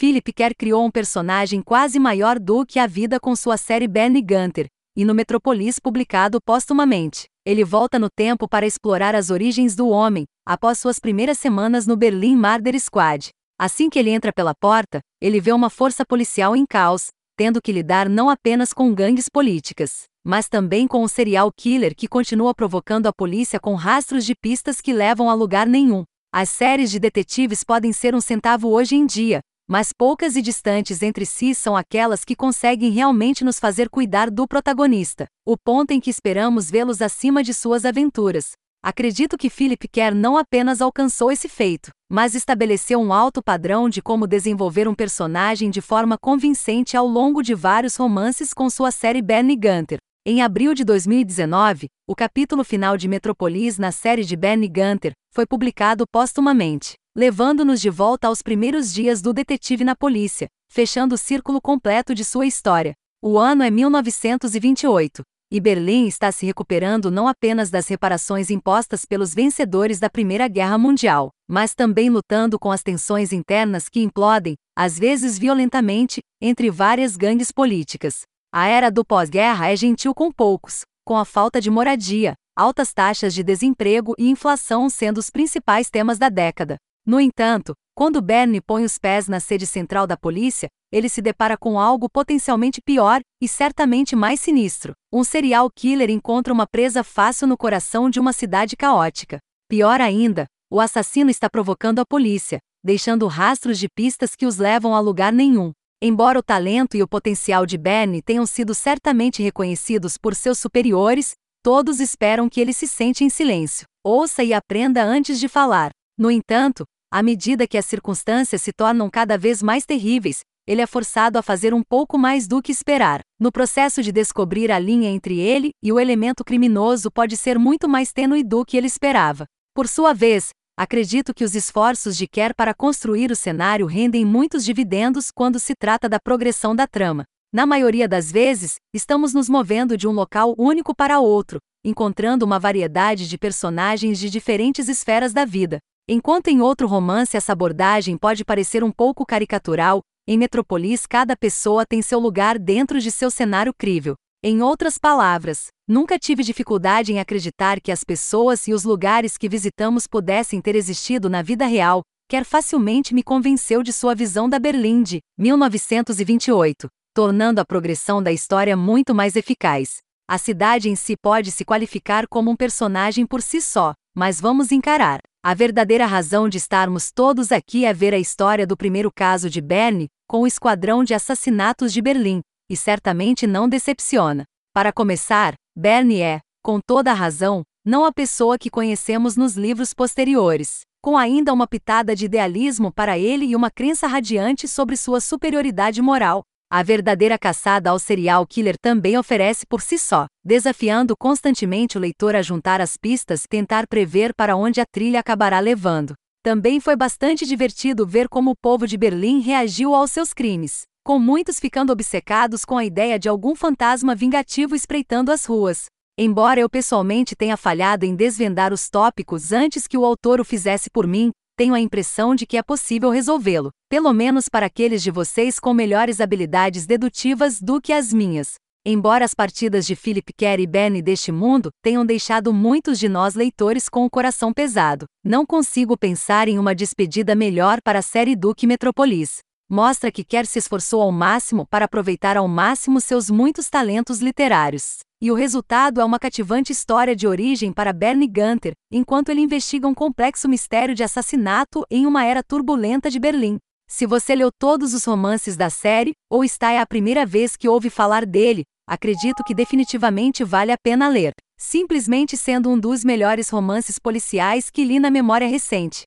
Philip Kerr criou um personagem quase maior do que a vida com sua série Bernie Gunter, e no Metropolis publicado póstumamente. Ele volta no tempo para explorar as origens do homem, após suas primeiras semanas no Berlin Murder Squad. Assim que ele entra pela porta, ele vê uma força policial em caos, tendo que lidar não apenas com gangues políticas, mas também com um serial killer que continua provocando a polícia com rastros de pistas que levam a lugar nenhum. As séries de detetives podem ser um centavo hoje em dia, mas poucas e distantes entre si são aquelas que conseguem realmente nos fazer cuidar do protagonista, o ponto em que esperamos vê-los acima de suas aventuras. Acredito que Philip Kerr não apenas alcançou esse feito, mas estabeleceu um alto padrão de como desenvolver um personagem de forma convincente ao longo de vários romances com sua série Bernie Gunter. Em abril de 2019, o capítulo final de Metropolis na série de Bernie Gunter foi publicado póstumamente levando-nos de volta aos primeiros dias do detetive na polícia, fechando o círculo completo de sua história. O ano é 1928, e Berlim está se recuperando não apenas das reparações impostas pelos vencedores da Primeira Guerra Mundial, mas também lutando com as tensões internas que implodem, às vezes violentamente, entre várias gangues políticas. A era do pós-guerra é gentil com poucos, com a falta de moradia, altas taxas de desemprego e inflação sendo os principais temas da década. No entanto, quando Bernie põe os pés na sede central da polícia, ele se depara com algo potencialmente pior e certamente mais sinistro. Um serial killer encontra uma presa fácil no coração de uma cidade caótica. Pior ainda, o assassino está provocando a polícia, deixando rastros de pistas que os levam a lugar nenhum. Embora o talento e o potencial de Bernie tenham sido certamente reconhecidos por seus superiores, todos esperam que ele se sente em silêncio, ouça e aprenda antes de falar. No entanto, à medida que as circunstâncias se tornam cada vez mais terríveis, ele é forçado a fazer um pouco mais do que esperar. No processo de descobrir a linha entre ele e o elemento criminoso pode ser muito mais tênue do que ele esperava. Por sua vez, acredito que os esforços de Kerr para construir o cenário rendem muitos dividendos quando se trata da progressão da trama. Na maioria das vezes, estamos nos movendo de um local único para outro, encontrando uma variedade de personagens de diferentes esferas da vida. Enquanto em outro romance essa abordagem pode parecer um pouco caricatural, em Metropolis cada pessoa tem seu lugar dentro de seu cenário crível. Em outras palavras, nunca tive dificuldade em acreditar que as pessoas e os lugares que visitamos pudessem ter existido na vida real, quer facilmente me convenceu de sua visão da Berlim de 1928, tornando a progressão da história muito mais eficaz. A cidade em si pode se qualificar como um personagem por si só, mas vamos encarar. A verdadeira razão de estarmos todos aqui é ver a história do primeiro caso de Bernie, com o esquadrão de assassinatos de Berlim, e certamente não decepciona. Para começar, Bernie é, com toda a razão, não a pessoa que conhecemos nos livros posteriores, com ainda uma pitada de idealismo para ele e uma crença radiante sobre sua superioridade moral, a verdadeira caçada ao serial killer também oferece por si só, desafiando constantemente o leitor a juntar as pistas e tentar prever para onde a trilha acabará levando. Também foi bastante divertido ver como o povo de Berlim reagiu aos seus crimes, com muitos ficando obcecados com a ideia de algum fantasma vingativo espreitando as ruas. Embora eu pessoalmente tenha falhado em desvendar os tópicos antes que o autor o fizesse por mim, tenho a impressão de que é possível resolvê-lo, pelo menos para aqueles de vocês com melhores habilidades dedutivas do que as minhas. Embora as partidas de Philip Kerr e Bernie deste mundo tenham deixado muitos de nós leitores com o coração pesado, não consigo pensar em uma despedida melhor para a série Duke Metropolis. Mostra que Kerr se esforçou ao máximo para aproveitar ao máximo seus muitos talentos literários. E o resultado é uma cativante história de origem para Bernie Gunter, enquanto ele investiga um complexo mistério de assassinato em uma era turbulenta de Berlim. Se você leu todos os romances da série, ou está é a primeira vez que ouve falar dele, acredito que definitivamente vale a pena ler, simplesmente sendo um dos melhores romances policiais que li na memória recente.